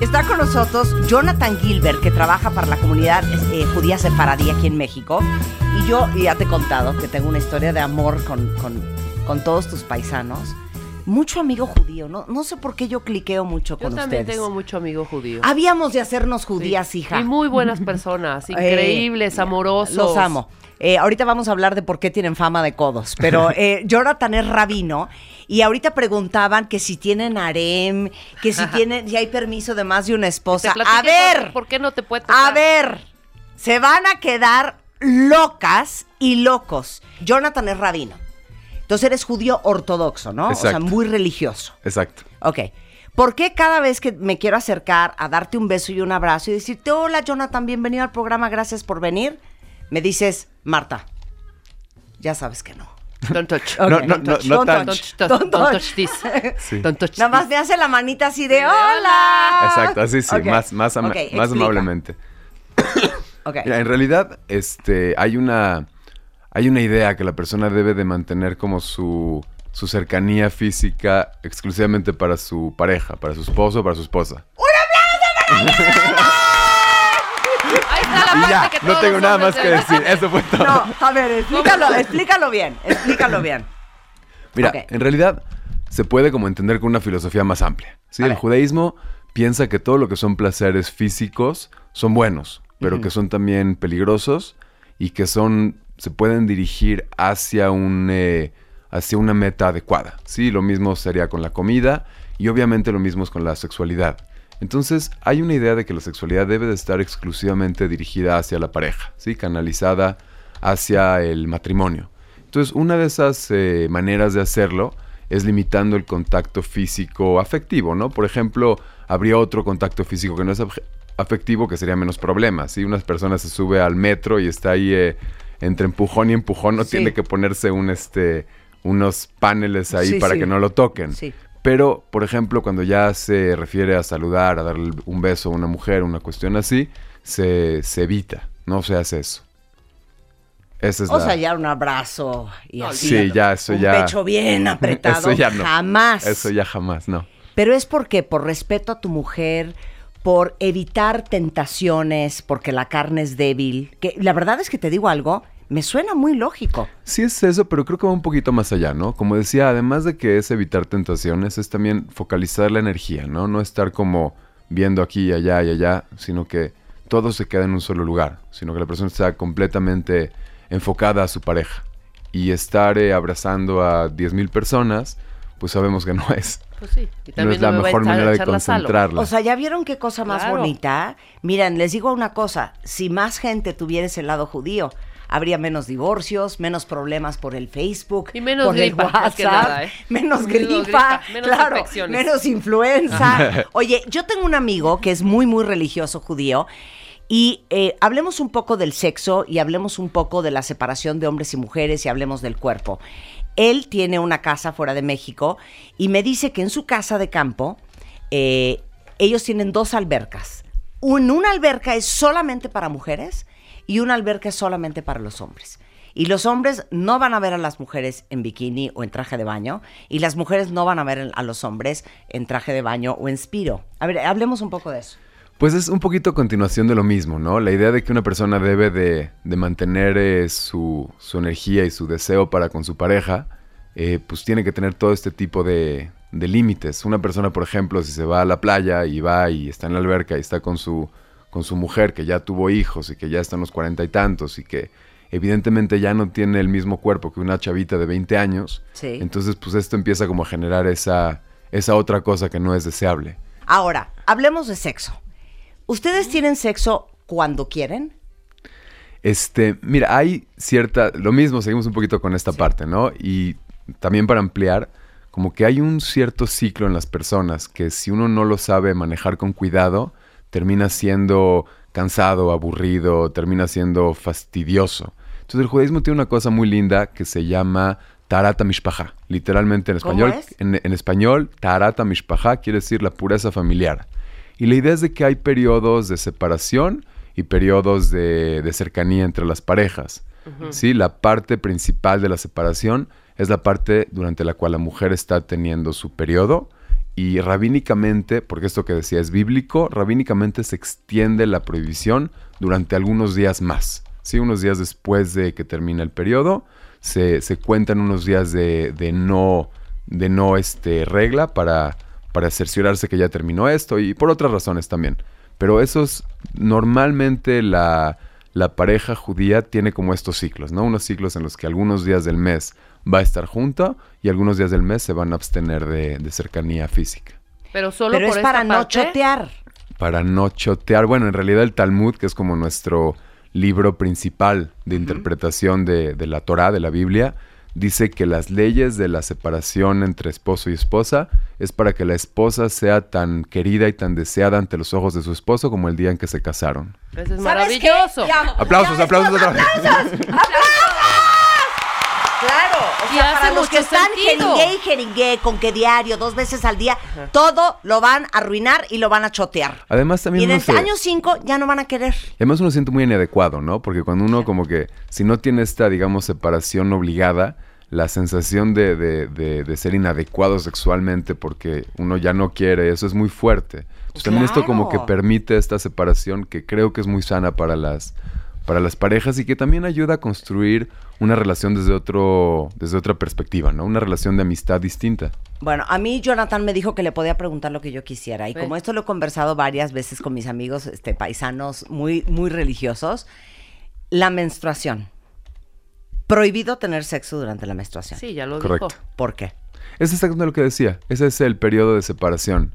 Está con nosotros Jonathan Gilbert, que trabaja para la comunidad eh, judía sefaradí aquí en México. Y yo ya te he contado que tengo una historia de amor con, con todos tus paisanos. Mucho amigo judío, ¿no? No sé por qué yo cliqueo mucho Yo con también ustedes. tengo mucho amigo judío. Habíamos de hacernos judías, Sí. hija. Y muy buenas personas, increíbles, Eh, amorosos. Los amo. Eh, ahorita vamos a hablar de por qué tienen fama de codos, pero eh, Jonathan es rabino y ahorita preguntaban que si tienen harem, que si tienen, si hay permiso de más de una esposa. A ver, por- ¿Por qué no te puede a tocar? ver, se van a quedar locas y locos. Jonathan es rabino. Entonces eres judío ortodoxo, ¿no? O sea, Exacto. muy religioso. Exacto. Ok. ¿Por qué cada vez que me quiero acercar a darte un beso y un abrazo y decirte, hola Jonathan, bienvenido al programa, gracias por venir, me dices, Marta, ya sabes que no. Don't touch. Ok, No, no, don't no, touch, no don't tan- touch, Don't touch, don't don't touch. touch this. Sí. Don't touch Nada más me hace la manita así de, hola. Exacto, así sí, Ok. más, más, ama- Ok, más amablemente. Ok. Mira, en realidad, este, hay una, hay una idea que la persona debe de mantener como su, su cercanía física exclusivamente para su pareja, para su esposo, para su esposa. Ahí está la Y ya, parte que no tengo nada más que decir. Eso fue todo. No, a ver, explícalo, explícalo bien, explícalo bien. Mira, en realidad se puede como entender con una filosofía más amplia. ¿sí? A El ver. judaísmo piensa que todo lo que son placeres físicos son buenos, pero que son también peligrosos y que son se pueden dirigir hacia un eh, hacia una meta adecuada. Sí, lo mismo sería con la comida y obviamente lo mismo es con la sexualidad. Entonces, hay una idea de que la sexualidad debe de estar exclusivamente dirigida hacia la pareja, ¿sí? canalizada hacia el matrimonio. Entonces, una de esas eh, maneras de hacerlo es limitando el contacto físico afectivo, ¿no? Por ejemplo, habría otro contacto físico que no es afectivo que sería menos problemas. Si una persona se sube al metro y está ahí eh, entre empujón y empujón, no Sí. tiene que ponerse un este unos paneles ahí Sí, para sí. que no lo toquen. Sí. Pero, por ejemplo, cuando ya se refiere a saludar, a darle un beso a una mujer, una cuestión así, se, se evita, no se hace eso. Esa es O la... sea, ya un abrazo y así. Sí, ya, eso un ya- pecho bien apretado. Eso ya no. Jamás. Eso ya jamás, no. Pero es porque por respeto a tu mujer, por evitar tentaciones, porque la carne es débil. Que la verdad es que te digo algo, me suena muy lógico. Sí es eso, pero creo que va un poquito más allá, ¿no? Como decía, además de que es evitar tentaciones, es también focalizar la energía, ¿no? No estar como viendo aquí y allá y allá, sino que todo se queda en un solo lugar, sino que la persona está completamente enfocada a su pareja. Y estar eh, abrazando a 10.000 personas, pues sabemos que no es. Pues sí. Y No también es la me mejor manera de concentrarla. O sea, ¿ya vieron qué cosa más Claro. bonita? Miren, les digo una cosa, si más gente tuviera ese lado judío, habría menos divorcios, menos problemas por el Facebook, Y menos por el gripa, que WhatsApp, nada, ¿eh? menos Menos gripa, gripa, menos claro, infecciones. menos influenza. Oye, yo tengo un amigo que es muy, muy religioso judío y eh, hablemos un poco del sexo y hablemos un poco de la separación de hombres y mujeres y hablemos del cuerpo. Él tiene una casa fuera de México y me dice que en su casa de campo eh, ellos tienen dos albercas. Un, una alberca es solamente para mujeres y una alberca es solamente para los hombres. Y los hombres no van a ver a las mujeres en bikini o en traje de baño y las mujeres no van a ver a los hombres en traje de baño o en spiro. A ver, hablemos un poco de eso. Pues es un poquito continuación de lo mismo, ¿no? La idea de que una persona debe de, de mantener eh, su, su energía y su deseo para con su pareja, eh, pues tiene que tener todo este tipo de, de límites. Una persona, por ejemplo, si se va a la playa y va y está en la alberca y está con su, con su mujer que ya tuvo hijos y que ya está en los cuarenta y tantos y que evidentemente ya no tiene el mismo cuerpo que una chavita de 20 años, Sí. entonces pues esto empieza como a generar esa, esa otra cosa que no es deseable. Ahora, hablemos de sexo. ¿Ustedes tienen sexo cuando quieren? Este, mira, hay cierta, lo mismo, seguimos un poquito con esta parte, ¿no? Y también para ampliar, como que hay un cierto ciclo en las personas que si uno no lo sabe manejar con cuidado, termina siendo cansado, aburrido, termina siendo fastidioso. Entonces el judaísmo tiene una cosa muy linda que se llama Tarata Mishpaha. Literalmente en ¿Cómo español, es? en, en español, Tarata Mishpaha quiere decir la pureza familiar. Y la idea es de que hay periodos de separación y periodos de, de cercanía entre las parejas. ¿sí? La parte principal de la separación es la parte durante la cual la mujer está teniendo su periodo y rabínicamente, porque esto que decía es bíblico, rabínicamente se extiende la prohibición durante algunos días más. ¿sí? Unos días después de que termina el periodo, se, se cuentan unos días de, de no, de no este, regla para, para cerciorarse que ya terminó esto y por otras razones también. Pero esos, normalmente la, la pareja judía tiene como estos ciclos, ¿no? Unos ciclos en los que algunos días del mes va a estar junto y algunos días del mes se van a abstener de, de cercanía física. Pero solo Pero por es para no chotear. Para no chotear, bueno, en realidad el Talmud, que es como nuestro libro principal de interpretación de, de la Torah, de la Biblia, dice que las leyes de la separación entre esposo y esposa es para que la esposa sea tan querida y tan deseada ante los ojos de su esposo como el día en que se casaron. Eso es ¿Sabes maravilloso. Ya- Aplausos, ya aplausos otra vez. Claro, o Y sea, hace para los que están sentido. jeringue y jeringue con que diario, dos veces al día, todo lo van a arruinar y lo van a chotear. Además Y también en uno el se- año 5 ya no van a querer. Además uno siente muy inadecuado, ¿no? Porque cuando uno como que, si no tiene esta, digamos, separación obligada, la sensación de, de- de- de ser inadecuado sexualmente porque uno ya no quiere, eso es muy fuerte. Entonces también esto como que permite esta separación que creo que es muy sana para las, para las parejas y que también ayuda a construir una relación desde, otro, desde otra perspectiva, ¿no? Una relación de amistad distinta. Bueno, a mí Jonathan me dijo que le podía preguntar lo que yo quisiera. Y como esto lo he conversado varias veces con mis amigos este, paisanos muy, muy religiosos, la menstruación. Prohibido tener sexo durante la menstruación. Sí, ya lo Correcto. dijo. ¿Por qué? Es exactamente lo que decía. Ese es el periodo de separación.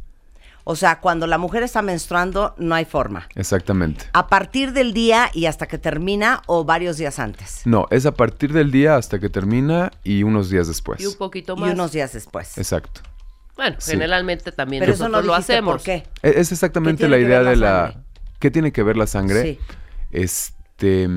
O sea, cuando la mujer está menstruando, no hay forma. Exactamente. A partir del día y hasta que termina o varios días antes. No, es a partir del día hasta que termina y unos días después. Y un poquito Y más. unos días después. Exacto. Bueno, Sí. generalmente también Pero eso no lo hacemos. por qué. E- Es exactamente ¿Qué la idea de la la... sangre? ¿Qué tiene que ver la sangre? Sí. Este,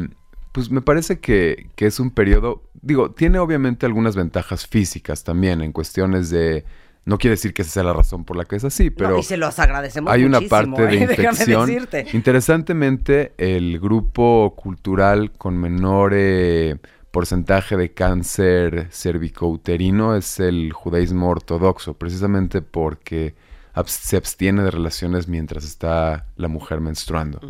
pues me parece que, que es un periodo, digo, tiene obviamente algunas ventajas físicas también en cuestiones de, no quiere decir que esa sea la razón por la que es así, pero No, y se los agradecemos hay una parte de ¿eh? Infección. decirte. Interesantemente, el grupo cultural con menor eh, porcentaje de cáncer cervicouterino es el judaísmo ortodoxo, precisamente porque se abstiene de relaciones mientras está la mujer menstruando.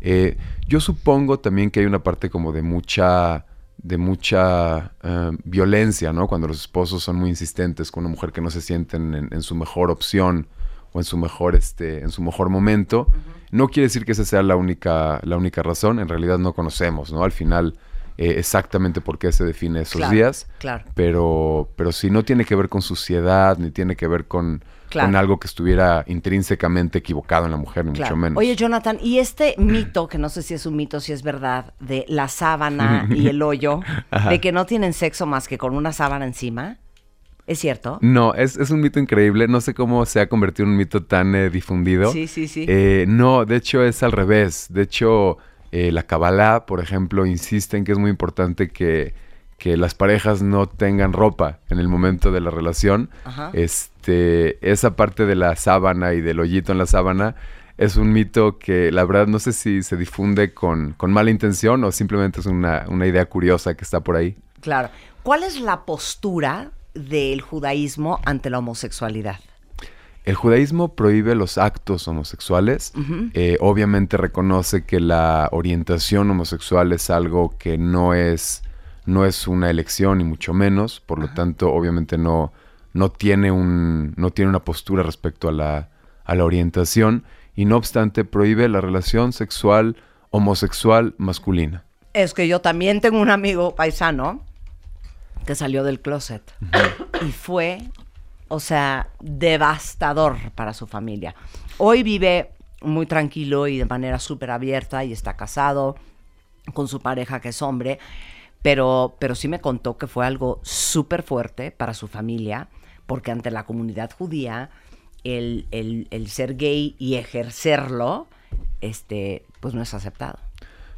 Eh, yo supongo también que hay una parte como de mucha de mucha eh, violencia, ¿no? Cuando los esposos son muy insistentes con una mujer que no se sienten en, en su mejor opción o en su mejor este en su mejor momento. No quiere decir que esa sea la única la única razón. En realidad no conocemos, ¿no? Al final eh, exactamente por qué se define esos Claro, días. Claro. Pero pero si no tiene que ver con suciedad ni tiene que ver con Claro. con algo que estuviera intrínsecamente equivocado en la mujer, ni mucho menos. Oye, Jonathan, y este mito, que no sé si es un mito, si es verdad, de la sábana y el hoyo, de que no tienen sexo más que con una sábana encima, ¿es cierto? No, es, es un mito increíble. No sé cómo se ha convertido en un mito tan eh, difundido. Sí, sí, sí. Eh, no, de hecho es al revés. De hecho, eh, la Kabbalah, por ejemplo, insiste en que es muy importante que, que las parejas no tengan ropa en el momento de la relación. Ajá. Este, esa parte de la sábana y del hoyito en la sábana es un mito que la verdad no sé si se difunde con, con mala intención o simplemente es una, una idea curiosa que está por ahí. Claro. ¿Cuál es la postura del judaísmo ante la homosexualidad? El judaísmo prohíbe los actos homosexuales. Eh, obviamente reconoce que la orientación homosexual es algo que no es, no es una elección, ni mucho menos. Por lo tanto, obviamente no, no, tiene un, no tiene una postura respecto a la, a la orientación. Y no obstante, prohíbe la relación sexual homosexual masculina. Es que yo también tengo un amigo paisano que salió del closet y fue, o sea, devastador para su familia. Hoy vive muy tranquilo y de manera súper abierta y está casado con su pareja que es hombre, pero, pero sí me contó que fue algo súper fuerte para su familia, porque ante la comunidad judía, el, el- ser gay y ejercerlo, este, pues no es aceptado.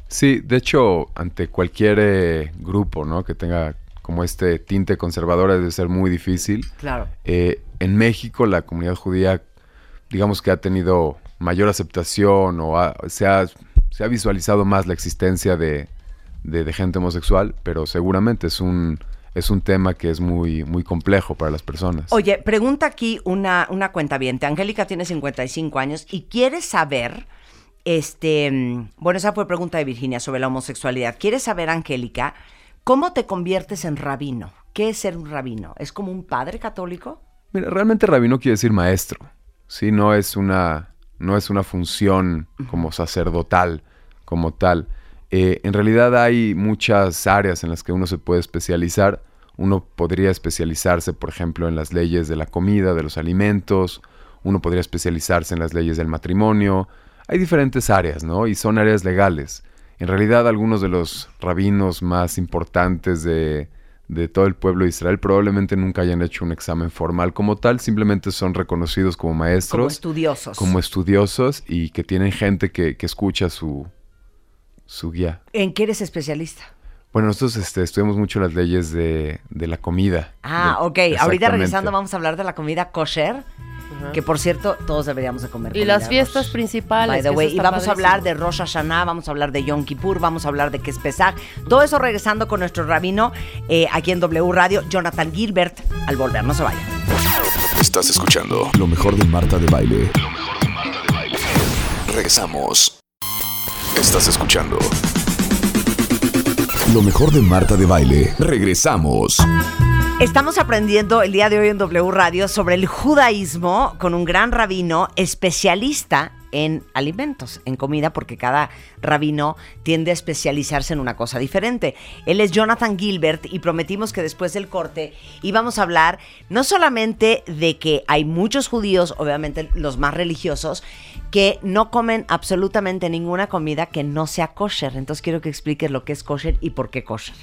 Sí, de hecho, ante cualquier eh, grupo ¿no? que tenga como este tinte conservador debe ser muy difícil. Claro. Eh, en México la comunidad judía, digamos que ha tenido mayor aceptación o ha- se, ha, se ha visualizado más la existencia de, de- de gente homosexual, pero seguramente es un, es un tema que es muy, muy complejo para las personas. Oye, pregunta aquí una, una cuenta Angélica tiene 55 años y quiere saber, este, mm, bueno, esa fue pregunta de Virginia sobre la homosexualidad. Quiere saber, Angélica, ¿cómo te conviertes en rabino? ¿Qué es ser un rabino? ¿Es como un padre católico? Mira, realmente rabino quiere decir maestro. Sí, no es una, no es una función como sacerdotal, como tal. Eh, en realidad hay muchas áreas en las que uno se puede especializar. Uno podría especializarse, por ejemplo, en las leyes de la comida, de los alimentos. Uno podría especializarse en las leyes del matrimonio. Hay diferentes áreas, ¿no? Y son áreas legales. En realidad, algunos de los rabinos más importantes de, de todo el pueblo de Israel probablemente nunca hayan hecho un examen formal como tal, simplemente son reconocidos como maestros. Como estudiosos. Como estudiosos y que tienen gente que, que escucha su, su guía. ¿En qué eres especialista? Bueno, nosotros este, estudiamos mucho las leyes de, la comida. Ah, ok. Ahorita regresando vamos a hablar de la comida kosher. Que por cierto, todos deberíamos de comer. Y las fiestas principales. Y vamos a hablar de Rosh Hashanah, vamos a hablar de Yom Kippur, vamos a hablar de qué es Pesach. Todo eso regresando con nuestro rabino eh, aquí en W Radio, Jonathan Gilbert, al volver. No se vayan. Estás escuchando lo mejor de Marta de Baile. Lo mejor de Marta de Baile. Regresamos. Estás escuchando. Lo mejor de Marta de Baile. Regresamos. Estamos aprendiendo el día de hoy en W Radio sobre el judaísmo con un gran rabino especialista en alimentos, en comida, porque cada rabino tiende a especializarse en una cosa diferente. Él es Jonathan Gilbert y prometimos que después del corte íbamos a hablar no solamente de que hay muchos judíos, obviamente los más religiosos, que no comen absolutamente ninguna comida que no sea kosher. Entonces quiero que expliques lo que es kosher y por qué kosher.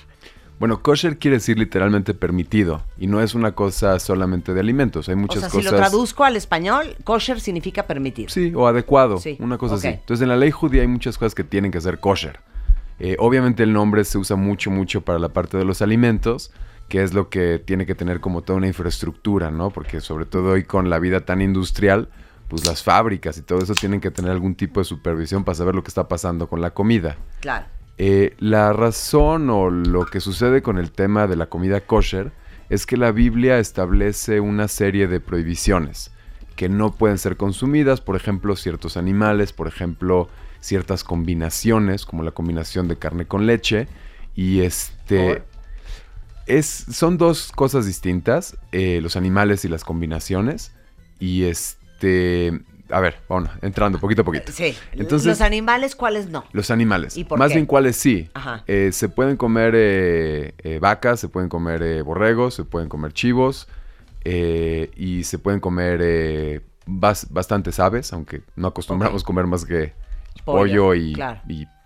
Bueno, kosher quiere decir literalmente permitido y no es una cosa solamente de alimentos. Hay muchas o sea, cosas. Si lo traduzco al español, kosher significa permitir. Sí, o adecuado, una cosa así. Entonces, en la ley judía hay muchas cosas que tienen que ser kosher. Eh, obviamente, el nombre se usa mucho, mucho para la parte de los alimentos, que es lo que tiene que tener como toda una infraestructura, ¿no? Porque, sobre todo hoy con la vida tan industrial, pues las fábricas y todo eso tienen que tener algún tipo de supervisión para saber lo que está pasando con la comida. Claro. Eh, la razón o lo que sucede con el tema de la comida kosher es que la Biblia establece una serie de prohibiciones que no pueden ser consumidas, por ejemplo, ciertos animales, por ejemplo, ciertas combinaciones, como la combinación de carne con leche, y este... Es, son dos cosas distintas, eh, los animales y las combinaciones, y este a ver, bueno, entrando poquito a poquito. Sí. Entonces, ¿Los animales cuáles no? Los animales. ¿Y por Más bien cuáles sí. Ajá. Eh, se pueden comer eh, eh, vacas, se pueden comer borregos, se pueden comer chivos y se pueden comer bastantes aves, aunque no acostumbramos a comer más que pollo, y,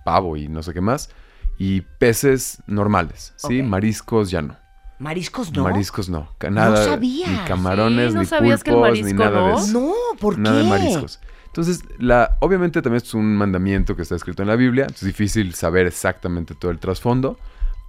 pavo y no sé qué más. Y peces normales, ¿sí? Mariscos ya no. Mariscos no. Mariscos no. Nada, no sabía. Ni camarones, ni pulpos, ni nada de eso. No, ¿por qué? Nada de mariscos. Entonces, la, obviamente también es un mandamiento que está escrito en la Biblia. Es difícil saber exactamente todo el trasfondo.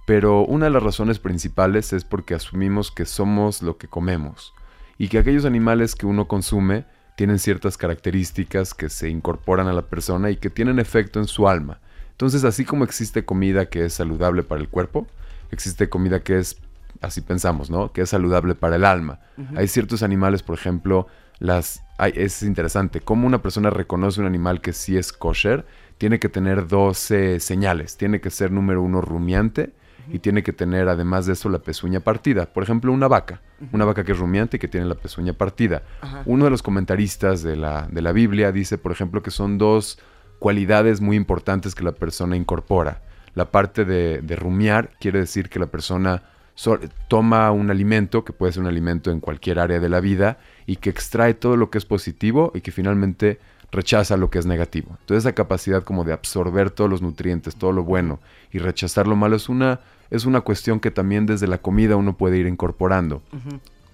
Pero una de las razones principales es porque asumimos que somos lo que comemos. Y que aquellos animales que uno consume tienen ciertas características que se incorporan a la persona y que tienen efecto en su alma. Entonces, así como existe comida que es saludable para el cuerpo, existe comida que es así pensamos, ¿no? Que es saludable para el alma. Hay ciertos animales, por ejemplo, las es interesante, cómo una persona reconoce un animal que sí es kosher, tiene que tener 12 señales. Tiene que ser número uno rumiante y tiene que tener además de eso la pezuña partida. Por ejemplo, una vaca, una vaca que es rumiante y que tiene la pezuña partida. Uno de los comentaristas de la, de la Biblia dice, por ejemplo, que son dos cualidades muy importantes que la persona incorpora. La parte de, de rumiar quiere decir que la persona toma un alimento, que puede ser un alimento en cualquier área de la vida, y que extrae todo lo que es positivo y que finalmente rechaza lo que es negativo. Entonces esa capacidad como de absorber todos los nutrientes, todo lo bueno y rechazar lo malo es una, es una cuestión que también desde la comida uno puede ir incorporando.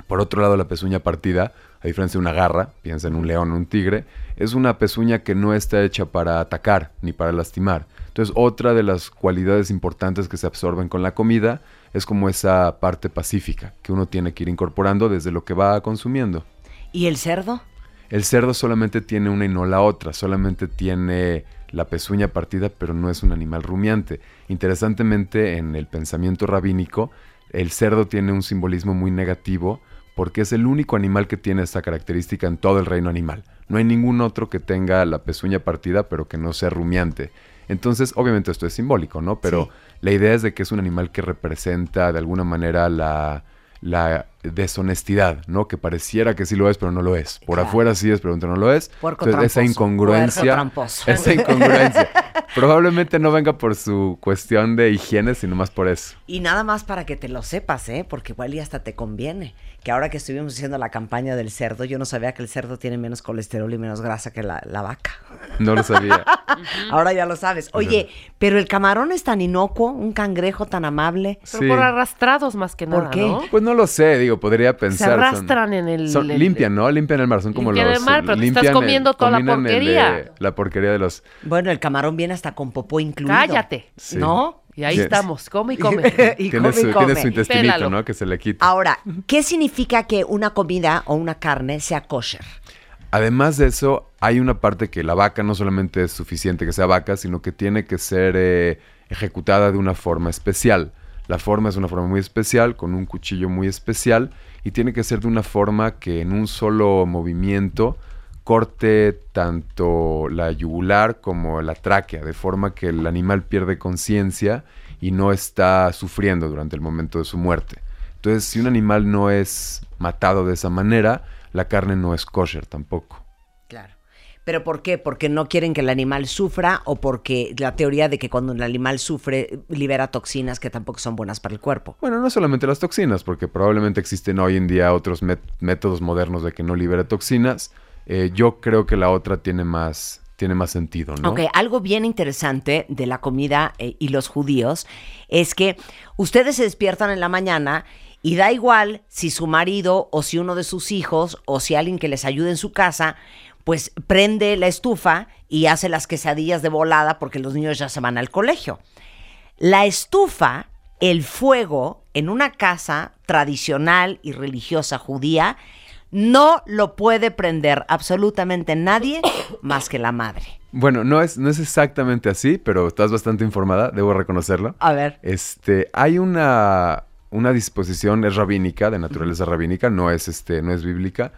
Por otro lado, la pezuña partida, a diferencia de una garra, piensa en un león o un tigre, es una pezuña que no está hecha para atacar ni para lastimar. Entonces, otra de las cualidades importantes que se absorben con la comida es como esa parte pacífica que uno tiene que ir incorporando desde lo que va consumiendo. ¿Y el cerdo? El cerdo solamente tiene una y no la otra, solamente tiene la pezuña partida, pero no es un animal rumiante. Interesantemente, en el pensamiento rabínico, el cerdo tiene un simbolismo muy negativo porque es el único animal que tiene esta característica en todo el reino animal. No hay ningún otro que tenga la pezuña partida, pero que no sea rumiante. Entonces, obviamente esto es simbólico, ¿no? Pero Sí. La idea es de que es un animal que representa de alguna manera la, la deshonestidad, ¿no? Que pareciera que sí lo es, pero no lo es. Por Claro. afuera sí es, pero dentro no lo es. Puerco Entonces, esa tramposo. incongruencia. Puerco tramposo. Esa incongruencia. Probablemente no venga por su cuestión de higiene, sino más por eso. Y nada más para que te lo sepas, ¿eh? Porque igual y hasta te conviene. Que ahora que estuvimos haciendo la campaña del cerdo, yo no sabía que el cerdo tiene menos colesterol y menos grasa que la, la vaca. No lo sabía. Ahora ya lo sabes. Oye, pero el camarón es tan inocuo, un cangrejo tan amable. Pero Sí. por arrastrados más que ¿Por nada, qué? ¿no? Pues no lo sé, digo, podría Se pensar. son- arrastran en el... son- el- limpian, ¿no? Limpian el mar, son como Limpian los... el mar, pero te limpian estás el- comiendo toda la el, porquería. la porquería de los... Bueno, el camarón viene hasta con popó incluido. Cállate. Sí. ¿No? Y ahí Sí. estamos, come y come. y tiene, come su, y come. tiene su intestinito, Pélalo. ¿no? Que se le quita. Ahora, ¿qué significa que una comida o una carne sea kosher? Además de eso, hay una parte que la vaca no solamente es suficiente que sea vaca, sino que tiene que ser eh, ejecutada de una forma especial. La forma es una forma muy especial, con un cuchillo muy especial, y tiene que ser de una forma que en un solo movimiento corte tanto la yugular como la tráquea, de forma que el animal pierde conciencia y no está sufriendo durante el momento de su muerte. Entonces, si un animal no es matado de esa manera, la carne no es kosher tampoco. ¿Pero por qué? ¿Porque no quieren que el animal sufra o porque la teoría de que cuando el animal sufre libera toxinas que tampoco son buenas para el cuerpo? Bueno, no solamente las toxinas, porque probablemente existen hoy en día otros métodos modernos de que no libere toxinas. Eh, yo creo que la otra tiene más, tiene más sentido, ¿no? Ok, algo bien interesante de la comida eh, y los judíos es que ustedes se despiertan en la mañana y da igual si su marido o si uno de sus hijos o si alguien que les ayude en su casa, pues prende la estufa y hace las quesadillas de volada porque los niños ya se van al colegio. La estufa, el fuego en una casa tradicional y religiosa judía, no lo puede prender absolutamente nadie más que la madre. Bueno, no es, no es exactamente así, pero estás bastante informada, debo reconocerlo. A ver. Este, hay una, una disposición, es rabínica, de naturaleza rabínica, no es, este, no es bíblica,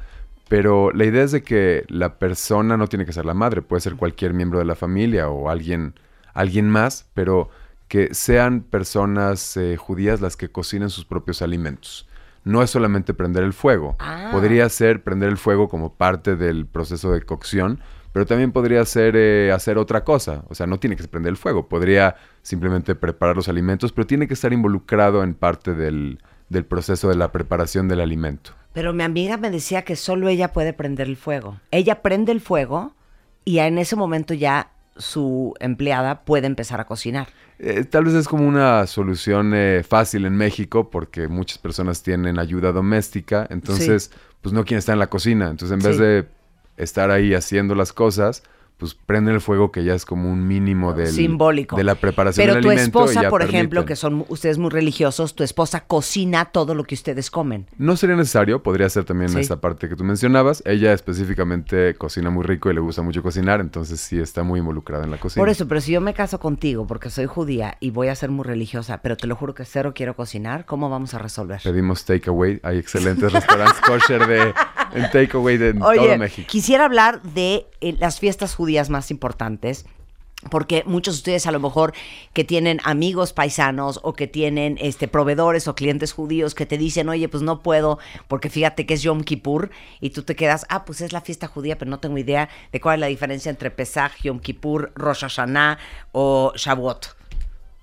pero la idea es de que la persona no tiene que ser la madre, puede ser cualquier miembro de la familia o alguien, alguien más, pero que sean personas eh, judías las que cocinen sus propios alimentos. No es solamente prender el fuego, Ah. podría ser prender el fuego como parte del proceso de cocción, pero también podría ser eh, hacer otra cosa. O sea, no tiene que ser prender el fuego, podría simplemente preparar los alimentos, pero tiene que estar involucrado en parte del, del proceso de la preparación del alimento. Pero mi amiga me decía que solo ella puede prender el fuego. Ella prende el fuego y en ese momento ya su empleada puede empezar a cocinar. Eh, tal vez es como una solución eh, fácil en México porque muchas personas tienen ayuda doméstica, entonces pues no quieren estar en la cocina, entonces en vez Sí. de estar ahí haciendo las cosas, pues prenden el fuego que ya es como un mínimo del, Simbólico. de la preparación Pero del tu alimento. y esposa, ya por ejemplo, que son ustedes muy religiosos, tu esposa cocina todo lo que ustedes comen. No sería necesario, podría ser también Sí. esa parte que tú mencionabas. Ella específicamente cocina muy rico y le gusta mucho cocinar, entonces sí está muy involucrada en la cocina. Por eso, pero si yo me caso contigo porque soy judía y voy a ser muy religiosa, pero te lo juro que cero quiero cocinar, ¿cómo vamos a resolver? Pedimos takeaway, hay excelentes restaurantes kosher de en takeaway de Oye, todo México. quisiera hablar de eh, las fiestas judías más importantes. Porque muchos de ustedes a lo mejor que tienen amigos paisanos o que tienen este proveedores o clientes judíos que te dicen, oye, pues no puedo, porque fíjate que es Yom Kippur, y tú te quedas, ah, pues es la fiesta judía, pero no tengo idea de cuál es la diferencia entre Pesach, Yom Kippur, Rosh Hashanah o Shavuot.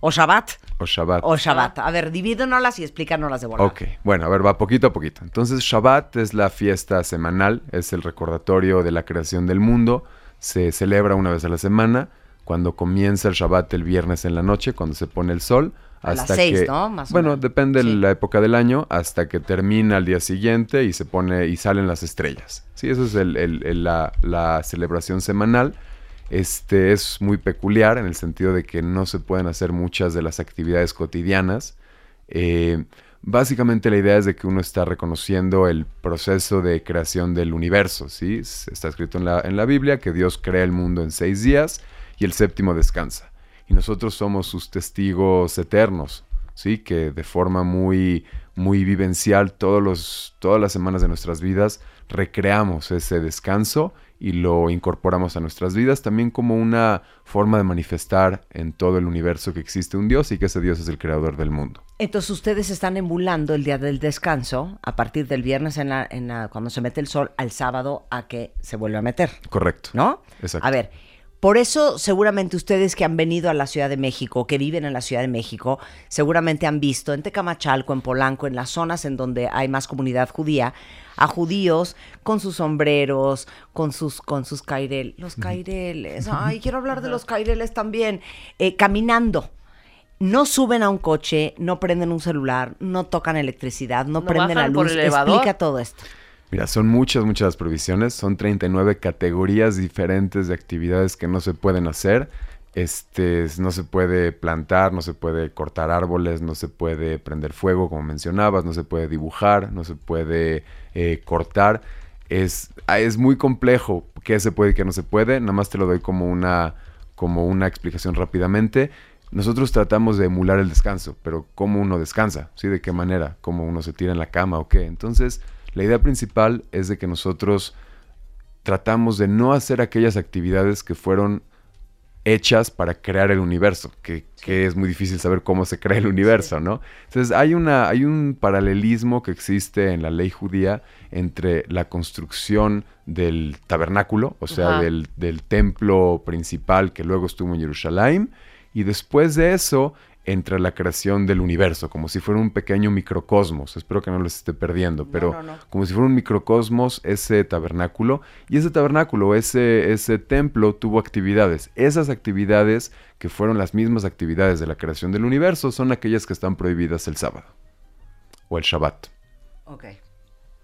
O Shabbat. O Shabbat. O Shabbat. A ver, divídenoslas y explícanoslas de volada. Ok, bueno, a ver, va poquito a poquito. Entonces, Shabbat es la fiesta semanal, es el recordatorio de la creación del mundo. Se celebra una vez a la semana, cuando comienza el Shabbat el viernes en la noche, cuando se pone el sol. A las Hasta seis, que, ¿no? Más o bueno, menos. depende de la época del año, hasta que termina el día siguiente y se pone y salen las estrellas. Sí, eso es el- el- el- la, la celebración semanal. Este es muy peculiar en el sentido de que no se pueden hacer muchas de las actividades cotidianas. Eh, básicamente la idea es de que uno está reconociendo el proceso de creación del universo, ¿sí? Está escrito en la, en la Biblia que Dios crea el mundo en seis días y el séptimo descansa. Y nosotros somos sus testigos eternos. ¿Sí? Que de forma muy, muy vivencial todos los, todas las semanas de nuestras vidas recreamos ese descanso y lo incorporamos a nuestras vidas también como una forma de manifestar en todo el universo que existe un Dios y que ese Dios es el creador del mundo. Entonces ustedes están emulando el día del descanso a partir del viernes en la, en la- cuando se mete el sol al sábado a que se vuelve a meter, Correcto. ¿no? Exacto. A ver, por eso seguramente ustedes que han venido a la Ciudad de México, que viven en la Ciudad de México, seguramente han visto en Tecamachalco, en Polanco, en las zonas en donde hay más comunidad judía, a judíos con sus sombreros, con sus con sus caireles, los caireles. Ay, quiero hablar de los caireles también, eh, caminando. No suben a un coche, no prenden un celular, no tocan electricidad, no, No prenden la luz. el elevador. Explica todo esto. Mira, son muchas, muchas provisiones. Son 39 categorías diferentes de actividades que no se pueden hacer. Este, no se puede plantar, no se puede cortar árboles, no se puede prender fuego, como mencionabas, no se puede dibujar, no se puede eh, cortar. Es, ah, es muy complejo qué se puede y qué no se puede. Nada más te lo doy como una, como una explicación rápidamente. Nosotros tratamos de emular el descanso, pero ¿cómo uno descansa? ¿Sí? ¿De qué manera? ¿Cómo uno se tira en la cama o qué? Entonces, la idea principal es de que nosotros tratamos de no hacer aquellas actividades que fueron hechas para crear el universo, que, que es muy difícil saber cómo se crea el universo, ¿no? Entonces hay, una, hay un paralelismo que existe en la ley judía entre la construcción del tabernáculo, o sea, del, del templo principal que luego estuvo en Jerusalén, y después de eso entre la creación del universo, como si fuera un pequeño microcosmos. Espero que no los esté perdiendo, pero no, no. como si fuera un microcosmos ese tabernáculo. Y ese tabernáculo, ese, ese templo tuvo actividades. Esas actividades, que fueron las mismas actividades de la creación del universo, son aquellas que están prohibidas el sábado o el Shabbat. Ok.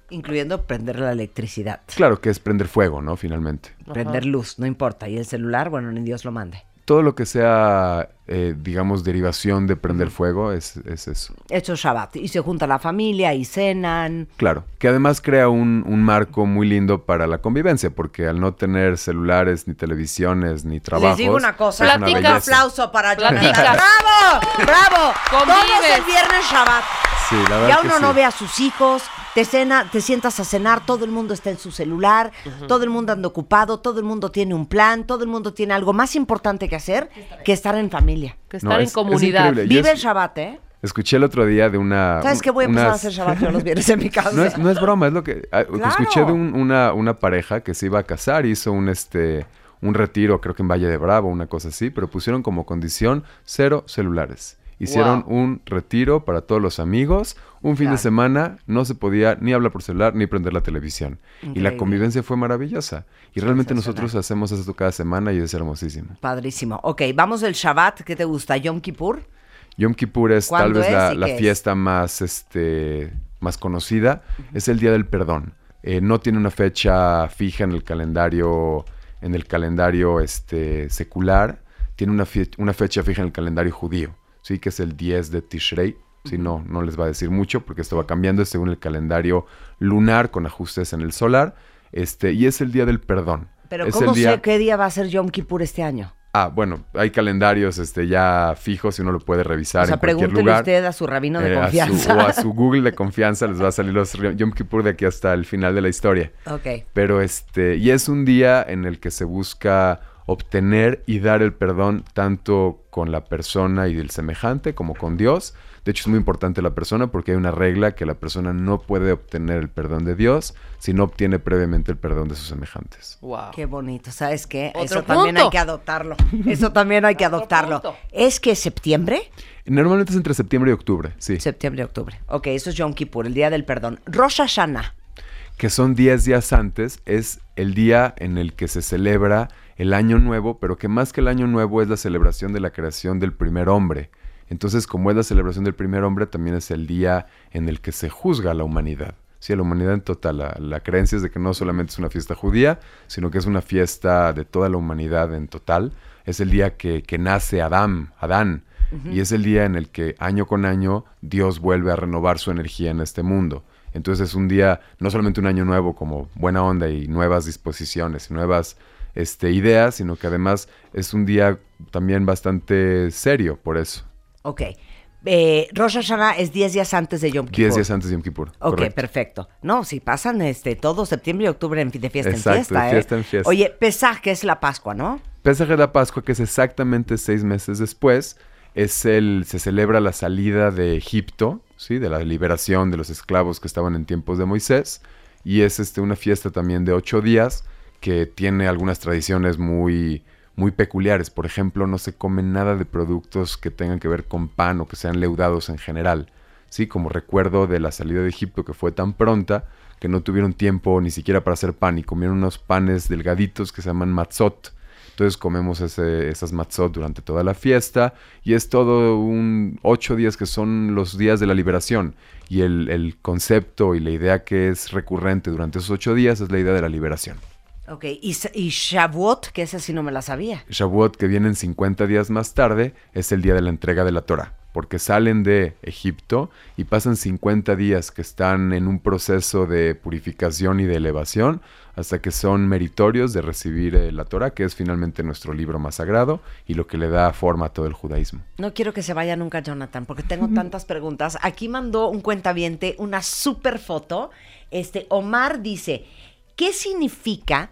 Incluyendo prender la electricidad. Claro que es prender fuego, ¿no? Finalmente. Prender luz, no importa. Y el celular, bueno, ni Dios lo mande. Todo lo que sea, eh, digamos, derivación de prender fuego es, es eso. Hecho Shabbat. Y se junta la familia y cenan. Claro, que además crea un, un marco muy lindo para la convivencia, porque al no tener celulares, ni televisiones, ni trabajos... Les digo una cosa. es una Platica. Un aplauso para Jonathan. ¡Bravo! ¡Bravo! Todos Convives. el viernes Shabbat. Sí, la verdad Ya que uno sí. no ve a sus hijos, te cena, te sientas a cenar, todo el mundo está en su celular, todo el mundo anda ocupado, todo el mundo tiene un plan, todo el mundo tiene algo más importante que hacer que estar en familia. Que estar es- en es comunidad. Vive es- el Shabbat, ¿eh? Escuché el otro día de una... ¿Sabes qué? Voy a empezar a hacer Shabbat yo los viernes en mi casa. No es, no es broma, es lo que... ah, Claro. Escuché de un- una, una pareja que se iba a casar, hizo un, este, un retiro, creo que en Valle de Bravo, una cosa así, pero pusieron como condición cero celulares. Hicieron Wow. un retiro para todos los amigos. Un fin Claro. de semana no se podía ni hablar por celular ni prender la televisión. Y la convivencia fue maravillosa. Y realmente nosotros hacemos esto cada semana y es hermosísimo. Padrísimo. Ok, vamos del Shabbat. ¿Qué te gusta? ¿Yom Kippur? Yom Kippur es tal ¿Cuándo vez es la, es? fiesta más, este, más conocida. Es el Día del Perdón. Eh, no tiene una fecha fija en el calendario, en el calendario este, secular. Tiene una, una fecha fija en el calendario judío, sí, que es el 10 de Tishrei. Si no, no les va a decir mucho porque esto va cambiando según el calendario lunar con ajustes en el solar. Este, y es el Día del Perdón. Pero Es ¿cómo el día- sé qué día va a ser Yom Kippur este año? Ah, bueno, hay calendarios este, ya fijos y uno lo puede revisar O sea, en cualquier pregúntele lugar. usted a su rabino de Eh, a su- confianza. o a su Google de confianza les va a salir los Yom Kippur de aquí hasta el final de la historia. Ok. Pero este, y es un día en el que se busca obtener y dar el perdón tanto con la persona y el semejante como con Dios. De hecho, es muy importante la persona porque hay una regla que la persona no puede obtener el perdón de Dios si no obtiene previamente el perdón de sus semejantes. Wow. Qué bonito, ¿sabes qué? Otro Eso también hay punto. que adoptarlo. Eso también hay que adoptarlo. punto. ¿Es que septiembre? Normalmente es entre septiembre y octubre, sí. Septiembre, octubre. Ok, eso es Yom Kippur, el día del perdón. Rosh Hashanah. que son 10 días antes, es el día en el que se celebra el año nuevo, pero que más que el año nuevo es la celebración de la creación del primer hombre. Entonces, como es la celebración del primer hombre, también es el día en el que se juzga a la humanidad. Sí, a la humanidad en total. La, la creencia es de que no solamente es una fiesta judía, sino que es una fiesta de toda la humanidad en total. Es el día que, que nace Adán, Adán. Y es el día en el que año con año Dios vuelve a renovar su energía en este mundo. Entonces es un día, no solamente un año nuevo como buena onda y nuevas disposiciones y nuevas este, ideas, sino que además es un día también bastante serio por eso. Ok. eh, Rosh Hashanah es 10 días antes de Yom Kippur. 10 días antes de Yom Kippur. Ok, correcto. perfecto. No, si pasan este todo septiembre y octubre en, de fiesta Exacto, en fiesta, de ¿eh? fiesta en fiesta. Oye, Pesaj, que es la Pascua, ¿no? Pesaj de la Pascua, que es exactamente seis meses después, es el, se celebra la salida de Egipto, ¿sí? de la liberación de los esclavos que estaban en tiempos de Moisés, y es este, una fiesta también de ocho días que tiene algunas tradiciones muy, muy peculiares. Por ejemplo, no se come nada de productos que tengan que ver con pan o que sean leudados en general. ¿sí? Como recuerdo de la salida de Egipto que fue tan pronta que no tuvieron tiempo ni siquiera para hacer pan y comieron unos panes delgaditos que se llaman matzot. Entonces comemos ese- esas matzot durante toda la fiesta y es todo un ocho días que son los días de la liberación. Y el, el concepto y la idea que es recurrente durante esos ocho días es la idea de la liberación. Ok, y, Sa- y Shavuot, que esa sí no me la sabía. Shavuot, que vienen 50 días más tarde, es el día de la entrega de la Torah, porque salen de Egipto y pasan 50 días que están en un proceso de purificación y de elevación hasta que son meritorios de recibir eh, la Torah, que es finalmente nuestro libro más sagrado y lo que le da forma a todo el judaísmo. No quiero que se vaya nunca Jonathan, porque tengo tantas preguntas. Aquí mandó un cuentaviente una super foto. Este, Omar dice, ¿qué significa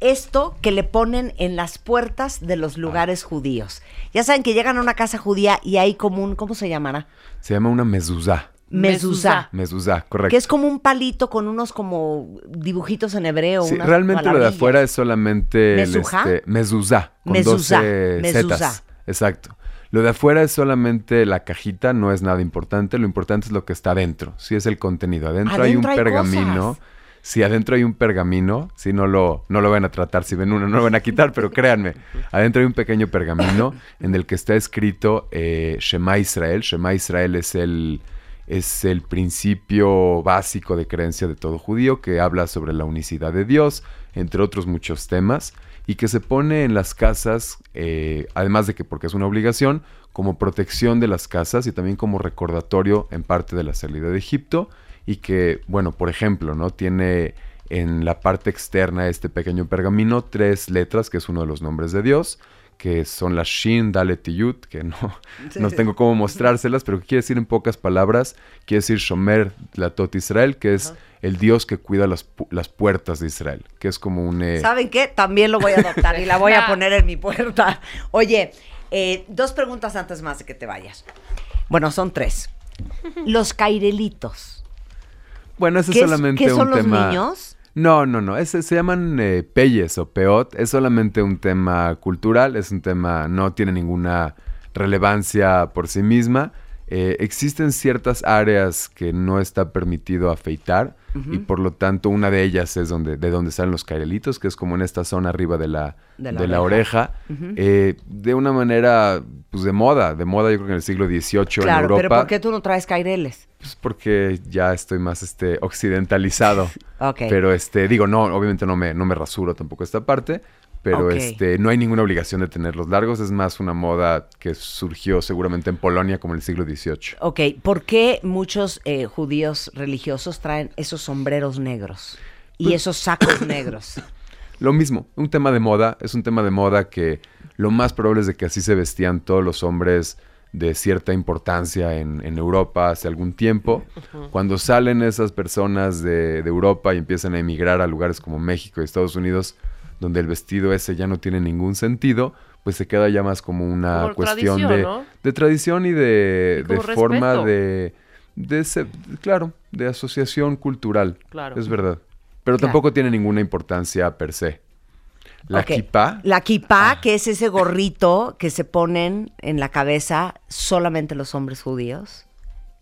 esto que le ponen en las puertas de los lugares judíos? Ya saben que llegan a una casa judía y hay como un, ¿cómo se llamará? Se llama una mezuzá. Mezuzá. Mezuzá, correcto. Que es como un palito con unos como dibujitos en hebreo. Sí, realmente lo de afuera es solamente el, ¿Mezuzá? este, mezuzá, con Mezuzá, 12 mezuzá. zetas. Exacto. Lo de afuera es solamente la cajita, no es nada importante. Lo importante es lo que está adentro. Sí es el contenido. Adentro, hay un hay pergamino. cosas. Si adentro hay un pergamino, si no lo, no lo van a tratar, si ven uno no lo van a quitar, pero créanme, adentro hay un pequeño pergamino en el que está escrito eh, Shema Israel. Shema Israel es el, es el principio básico de creencia de todo judío que habla sobre la unicidad de Dios, entre otros muchos temas, y que se pone en las casas, eh, además de que porque es una obligación, como protección de las casas y también como recordatorio en parte de la salida de Egipto, y que, bueno, por ejemplo, ¿no? Tiene en la parte externa de este pequeño pergamino tres letras, que es uno de los nombres de Dios, que son las Shin, Dalet y Yud, que no, no tengo cómo mostrárselas, pero que quiere decir en pocas palabras, quiere decir Shomer Latot Israel, que es el Dios que cuida las, pu- las puertas de Israel, que es como un... eh, ¿Saben qué? También lo voy a adoptar y la voy a poner en mi puerta. Oye, eh, dos preguntas antes más de que te vayas. Bueno, son tres. Los cairelitos. Bueno, ese es ¿Qué es- solamente qué son un los tema. niños? No, no, no. Ese, se llaman eh, peyes o peot. Es solamente un tema cultural. Es un tema. No tiene ninguna relevancia por sí misma. Eh, existen ciertas áreas que no está permitido afeitar. Y por lo tanto, una de ellas es donde, de donde salen los cairelitos, que es como en esta zona arriba de la, De de la la, oreja. Eh, de una manera, pues de moda. De moda, yo creo que en el siglo XVIII Claro, en Europa. pero ¿por qué tú no traes caireles? Pues porque ya estoy más este occidentalizado. Ok. Pero este, digo, no, obviamente no me, no me rasuro tampoco esta parte. Pero este, no hay ninguna obligación de tenerlos largos. Es más una moda que surgió seguramente en Polonia como en el siglo XVIII. Ok, ¿por qué muchos eh, judíos religiosos traen esos sombreros negros y Pues esos sacos negros? Lo mismo, un tema de moda, es un tema de moda que lo más probable es de que así se vestían todos los hombres de cierta importancia en, en Europa hace algún tiempo. Cuando salen esas personas de, de Europa y empiezan a emigrar a lugares como México y Estados Unidos, donde el vestido ese ya no tiene ningún sentido, pues se queda ya más como una Como cuestión tradición, de, ¿no? de tradición y de, Y de forma de, de ese- claro, de asociación cultural. Claro. Es verdad. Pero Claro. tampoco tiene ninguna importancia per se. La Ok, kippah, La kipá, Ah. que es ese gorrito que se ponen en la cabeza solamente los hombres judíos.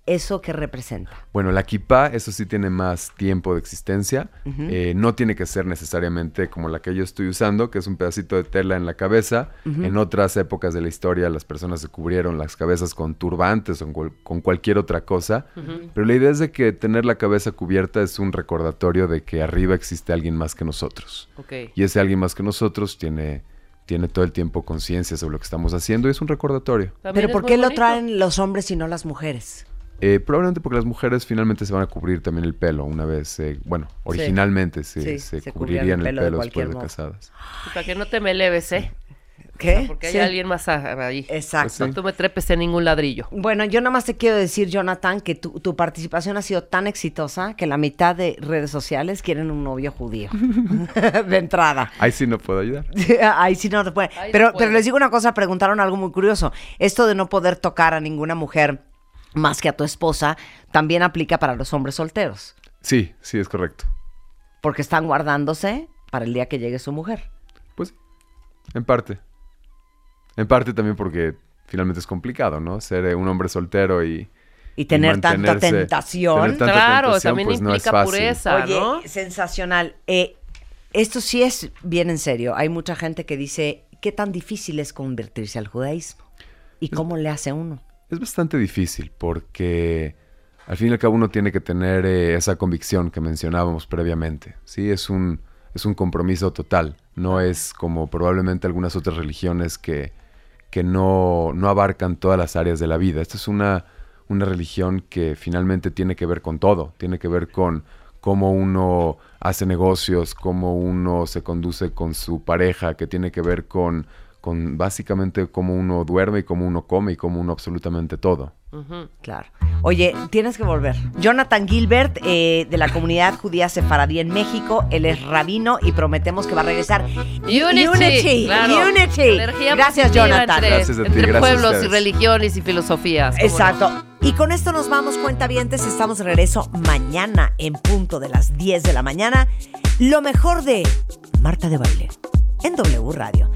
¿Eso qué representa? bueno, la kippah, eso sí tiene más tiempo de existencia. Eh, no tiene que ser necesariamente como la que yo estoy usando, que es un pedacito de tela en la cabeza. En otras épocas de la historia las personas se cubrieron las cabezas con turbantes o con, cual- con cualquier otra cosa. Pero la idea es de que tener la cabeza cubierta es un recordatorio de que arriba existe alguien más que nosotros. Y ese alguien más que nosotros tiene, tiene todo el tiempo conciencia sobre lo que estamos haciendo y es un recordatorio. También ¿Pero por qué lo traen los hombres y no las mujeres? Eh, probablemente porque las mujeres finalmente se van a cubrir también el pelo una vez, eh, bueno, originalmente se, Sí, se, cubrirían el el pelo de después de casadas. Para que no te me leves, ¿eh? ¿Qué? Porque hay alguien más ahí. Exacto. Pues sí. Tú me trepes en ningún ladrillo. Bueno, yo nada más te quiero decir, Jonathan, que tu, tu participación ha sido tan exitosa que la mitad de redes sociales quieren un novio judío. de entrada. Ahí sí no puedo ayudar. Ahí sí no te puede. Ahí no Pero, puede. pero les digo una cosa, preguntaron algo muy curioso. Esto de no poder tocar a ninguna mujer más que a tu esposa, también aplica para los hombres solteros. Sí, sí, es correcto. Porque están guardándose para el día que llegue su mujer. Pues sí, en parte. En parte también porque finalmente es complicado, ¿no? Ser eh, un hombre soltero y... Y tener tanta tentación. tener tanta Claro, tentación, también pues, no es implica fácil. pureza, Oye, ¿no? sensacional. Eh, esto sí es bien en serio. Hay mucha gente que dice, ¿qué tan difícil es convertirse al judaísmo? ¿Y cómo le hace uno? Es bastante difícil porque al fin y al cabo uno tiene que tener eh, esa convicción que mencionábamos previamente. Sí, es un, es un compromiso total. No es como probablemente algunas otras religiones que, que no, no abarcan todas las áreas de la vida. Esta es una, una religión que finalmente tiene que ver con todo. Tiene que ver con cómo uno hace negocios, cómo uno se conduce con su pareja, que tiene que ver con, con básicamente cómo uno duerme y cómo uno come y cómo uno absolutamente todo. Claro. Oye, tienes que volver. Jonathan Gilbert, eh, de la comunidad judía sefaradí en México. Él es rabino y prometemos que va a regresar. Unity, Unity. claro. Unity. Energía Gracias, Jonathan. Entre, Gracias a ti, entre gracias a pueblos y religiones y filosofías. Exacto. Y con esto nos vamos, cuentavientes. Estamos de regreso mañana en punto de las 10 de la mañana. Lo mejor de Marta de Baile en W Radio.